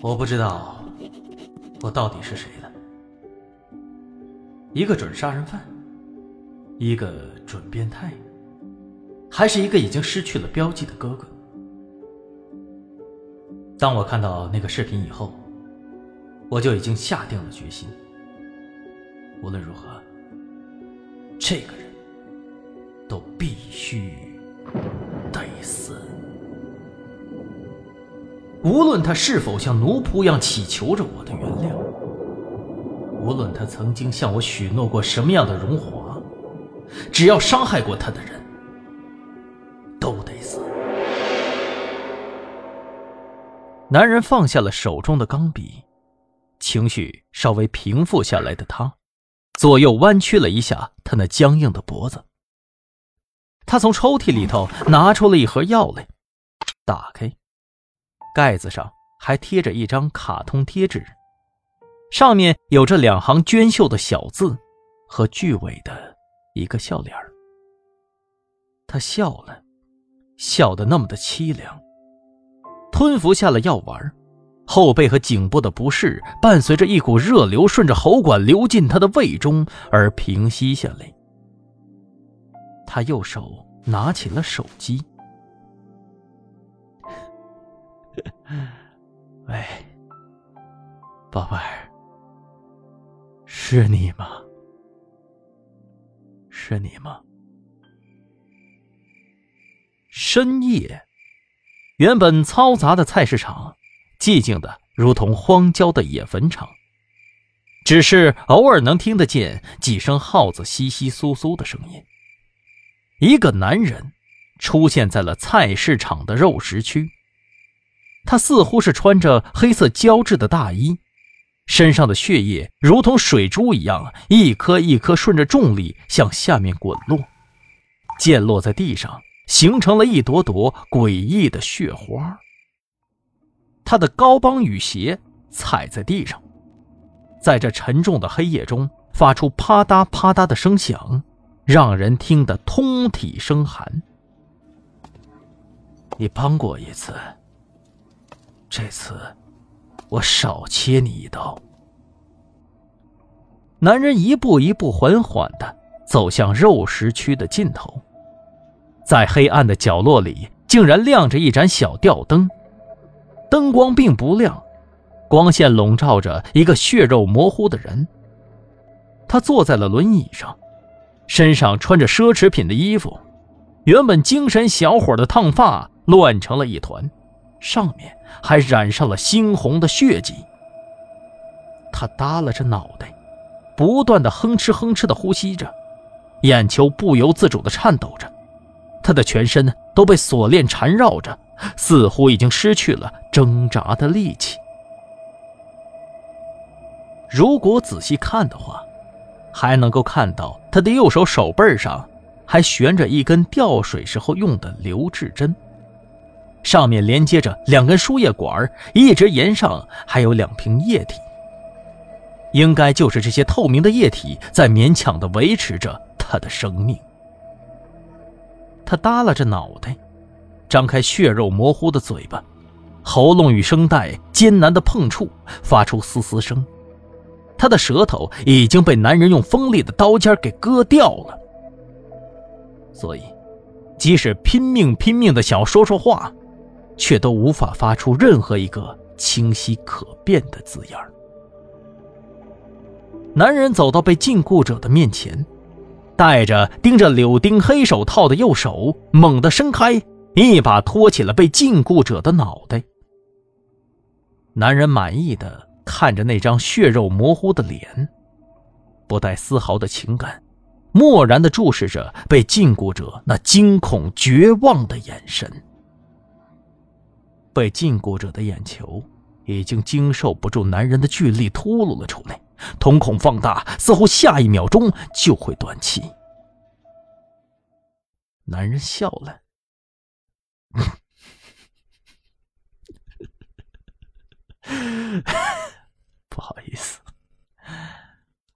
我不知道我到底是谁了，一个准杀人犯，一个准变态，还是一个已经失去了标记的哥哥。当我看到那个视频以后，我就已经下定了决心，无论如何，这个人都必须无论他是否像奴仆一样祈求着我的原谅，无论他曾经向我许诺过什么样的荣华，只要伤害过他的人，都得死。男人放下了手中的钢笔，情绪稍微平复下来的他，左右弯曲了一下他那僵硬的脖子。他从抽屉里头拿出了一盒药来，打开。盖子上还贴着一张卡通贴纸，上面有着两行娟秀的小字和句尾的一个笑脸他笑了，笑得那么的凄凉。吞服下了药丸，后背和颈部的不适伴随着一股热流顺着喉管流进他的胃中而平息下来。他右手拿起了手机。喂，宝贝儿，是你吗？是你吗？深夜，原本嘈杂的菜市场，寂静的如同荒郊的野坟场，只是偶尔能听得见几声耗子窸窸窣窣的声音。一个男人出现在了菜市场的肉食区。他似乎是穿着黑色胶质的大衣，身上的血液如同水珠一样，一颗一颗顺着重力向下面滚落，溅落在地上，形成了一朵朵诡异的血花。他的高帮雨鞋踩在地上，在这沉重的黑夜中发出啪嗒啪嗒的声响，让人听得通体生寒。你帮过一次。这次，我少切你一刀。男人一步一步缓缓的走向肉食区的尽头，在黑暗的角落里，竟然亮着一盏小吊灯。灯光并不亮，光线笼罩着一个血肉模糊的人。他坐在了轮椅上，身上穿着奢侈品的衣服，原本精神小伙的烫发乱成了一团。上面还染上了猩红的血迹。他耷拉着脑袋，不断的哼哧哼哧的呼吸着，眼球不由自主的颤抖着，他的全身都被锁链缠绕着，似乎已经失去了挣扎的力气。如果仔细看的话，还能够看到他的右手手背上还悬着一根吊水时候用的留置针。上面连接着两根输液管，一直沿上还有两瓶液体。应该就是这些透明的液体在勉强的维持着他的生命。他耷拉着脑袋，张开血肉模糊的嘴巴，喉咙与声带艰难的碰触，发出嘶嘶声。他的舌头已经被男人用锋利的刀尖给割掉了，所以，即使拼命拼命的想说说话。却都无法发出任何一个清晰可辨的字眼男人走到被禁锢者的面前，戴着钉着柳钉黑手套的右手猛地伸开，一把托起了被禁锢者的脑袋。男人满意的看着那张血肉模糊的脸，不带丝毫的情感，漠然的注视着被禁锢者那惊恐绝望的眼神。被禁锢者的眼球已经经受不住男人的巨力，秃噜了出来，瞳孔放大，似乎下一秒钟就会断气。男人笑了：“ 不好意思，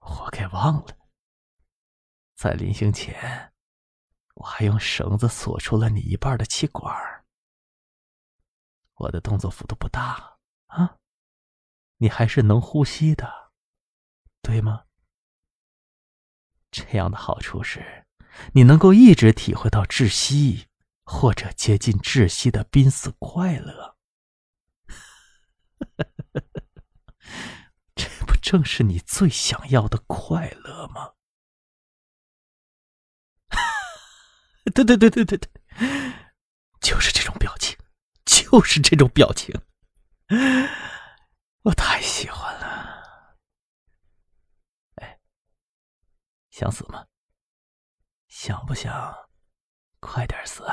我给忘了，在临行前，我还用绳子锁住了你一半的气管。”我的动作幅度不大啊。你还是能呼吸的，对吗？这样的好处是，你能够一直体会到窒息或者接近窒息的濒死快乐。这不正是你最想要的快乐吗？对对对对对对，就是这种表情，就是这种表情，我太喜欢了。哎，想死吗？想不想快点死？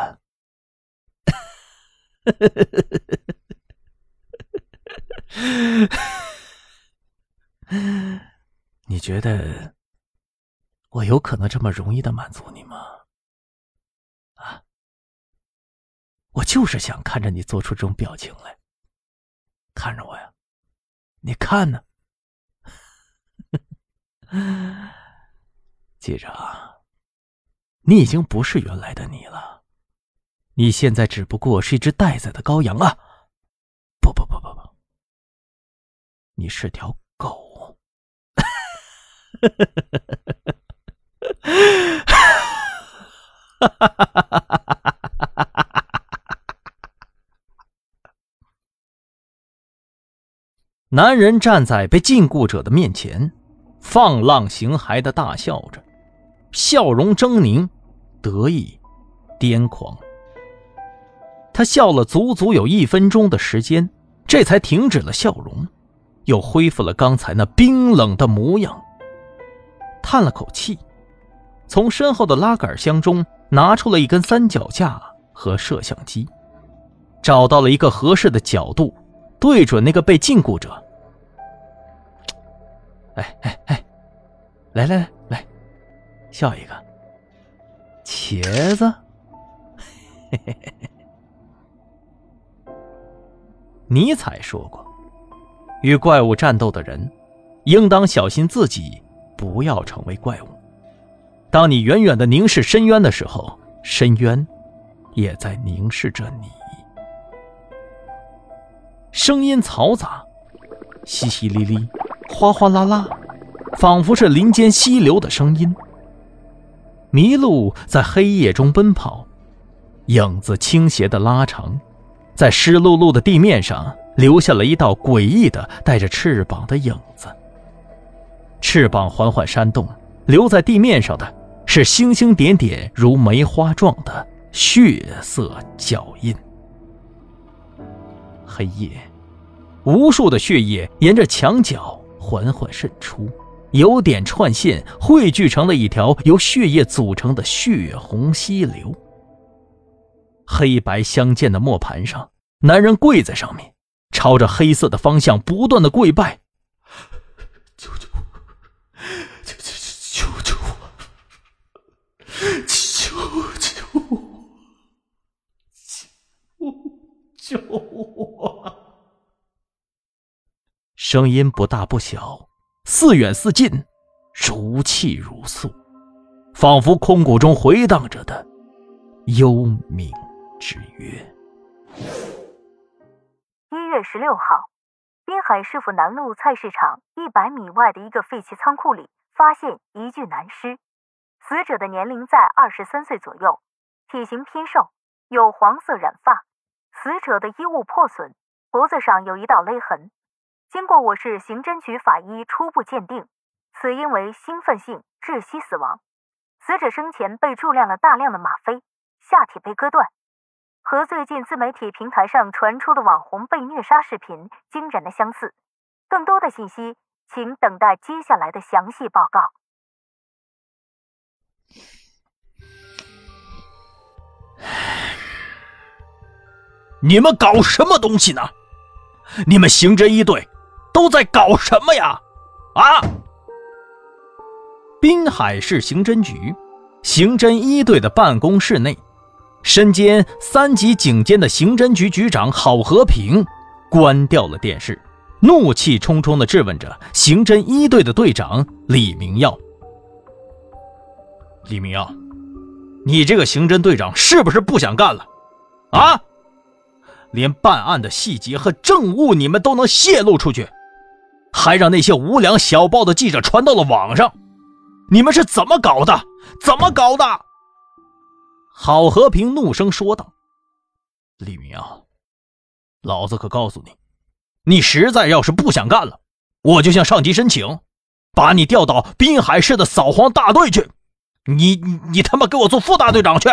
你觉得我有可能这么容易的满足你吗？我就是想看着你做出这种表情来，看着我呀，你看呢？记着啊，你已经不是原来的你了，你现在只不过是一只待宰的羔羊啊！不不不不不，你是条狗！哈哈哈哈哈！男人站在被禁锢者的面前，放浪形骸的大笑着，笑容狰狞、得意、癫狂。他笑了足足有一分钟的时间，这才停止了笑容，又恢复了刚才那冰冷的模样。叹了口气，从身后的拉杆箱中。拿出了一根三脚架和摄像机，找到了一个合适的角度，对准那个被禁锢者。哎哎哎，来来来来，笑一个，茄子。嘿嘿嘿嘿。尼采说过，与怪物战斗的人，应当小心自己不要成为怪物。当你远远的凝视深渊的时候，深渊也在凝视着你。声音嘈杂，淅淅沥沥，哗哗啦啦，仿佛是林间溪流的声音。麋鹿在黑夜中奔跑，影子倾斜的拉长，在湿漉漉的地面上留下了一道诡异的带着翅膀的影子。翅膀缓缓扇动，留在地面上的。是星星点点如梅花状的血色脚印。黑夜，无数的血液沿着墙角缓缓渗出，由点串线汇聚成了一条由血液组成的血红溪流。黑白相间的磨盘上，男人跪在上面，朝着黑色的方向不断的跪拜。救我！声音不大不小，似远似近，如泣如诉，仿佛空谷中回荡着的幽冥之约。一月十六号，滨海市府南路菜市场一百米外的一个废弃仓库里，发现一具男尸，死者的年龄在二十三岁左右，体型偏瘦，有黄色染发。死者的衣物破损，脖子上有一道勒痕。经过我市刑侦局法医初步鉴定，死因为兴奋性窒息死亡。死者生前被注量了大量的吗啡，下体被割断，和最近自媒体平台上传出的网红被虐杀视频惊人的相似。更多的信息，请等待接下来的详细报告。你们搞什么东西呢？你们刑侦一队都在搞什么呀？啊！滨海市刑侦局刑侦一队的办公室内，身兼三级警监的刑侦局局长郝和平关掉了电视，怒气冲冲的质问着刑侦一队的队长李明耀：“李明耀，你这个刑侦队长是不是不想干了？啊？”连办案的细节和证物你们都能泄露出去，还让那些无良小报的记者传到了网上。你们是怎么搞的？怎么搞的？郝和平怒声说道：“李明，老子可告诉你，你实在要是不想干了，我就向上级申请，把你调到滨海市的扫黄大队去。你你他妈给我做副大队长去！”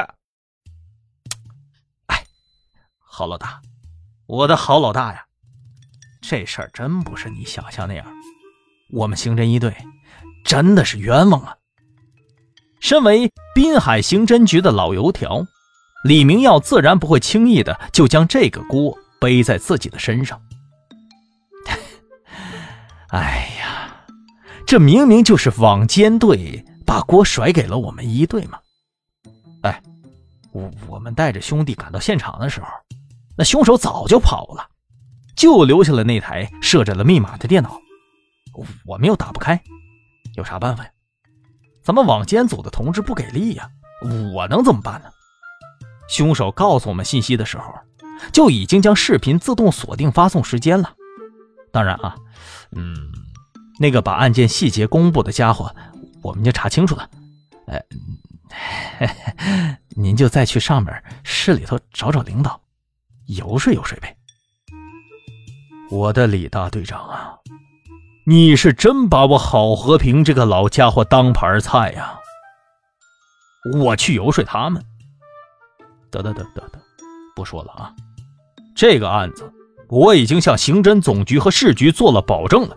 哎，郝老大，我的好老大呀，这事儿真不是你想象那样，我们刑侦一队。真的是冤枉啊！身为滨海刑侦局的老油条，李明耀自然不会轻易的就将这个锅背在自己的身上。哎呀，这明明就是网监队把锅甩给了我们一队嘛！哎，我我们带着兄弟赶到现场的时候，那凶手早就跑了，就留下了那台设置了密码的电脑，我们又打不开。有啥办法呀？咱们网监组的同志不给力呀，我能怎么办呢？凶手告诉我们信息的时候，就已经将视频自动锁定发送时间了。当然啊，嗯，那个把案件细节公布的家伙，我们就查清楚了。呃，您就再去上面市里头找找领导，游说游说呗。我的李大队长啊！你是真把我郝和平这个老家伙当盘菜呀！我去游说他们。得得得得得，不说了啊！这个案子我已经向刑侦总局和市局做了保证了，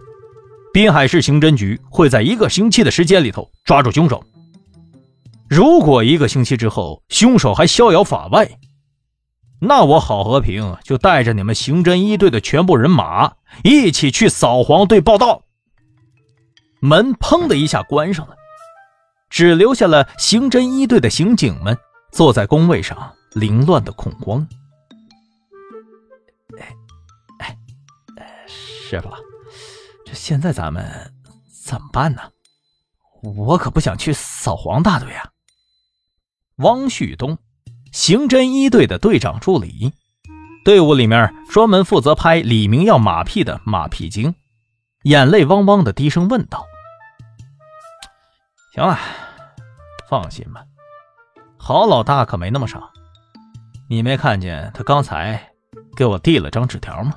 滨海市刑侦局会在一个星期的时间里头抓住凶手。如果一个星期之后凶手还逍遥法外，那我郝和平就带着你们刑侦一队的全部人马一起去扫黄队报道。门砰的一下关上了，只留下了刑侦一队的刑警们坐在工位上凌乱的恐慌。哎哎，师傅，这现在咱们怎么办呢？我可不想去扫黄大队啊。汪旭东。刑侦一队的队长助理，队伍里面专门负责拍李明耀马屁的马屁精，眼泪汪汪的低声问道：“行了，放心吧，郝老大可没那么傻。你没看见他刚才给我递了张纸条吗？”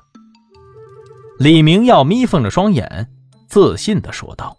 李明耀眯缝着双眼，自信的说道。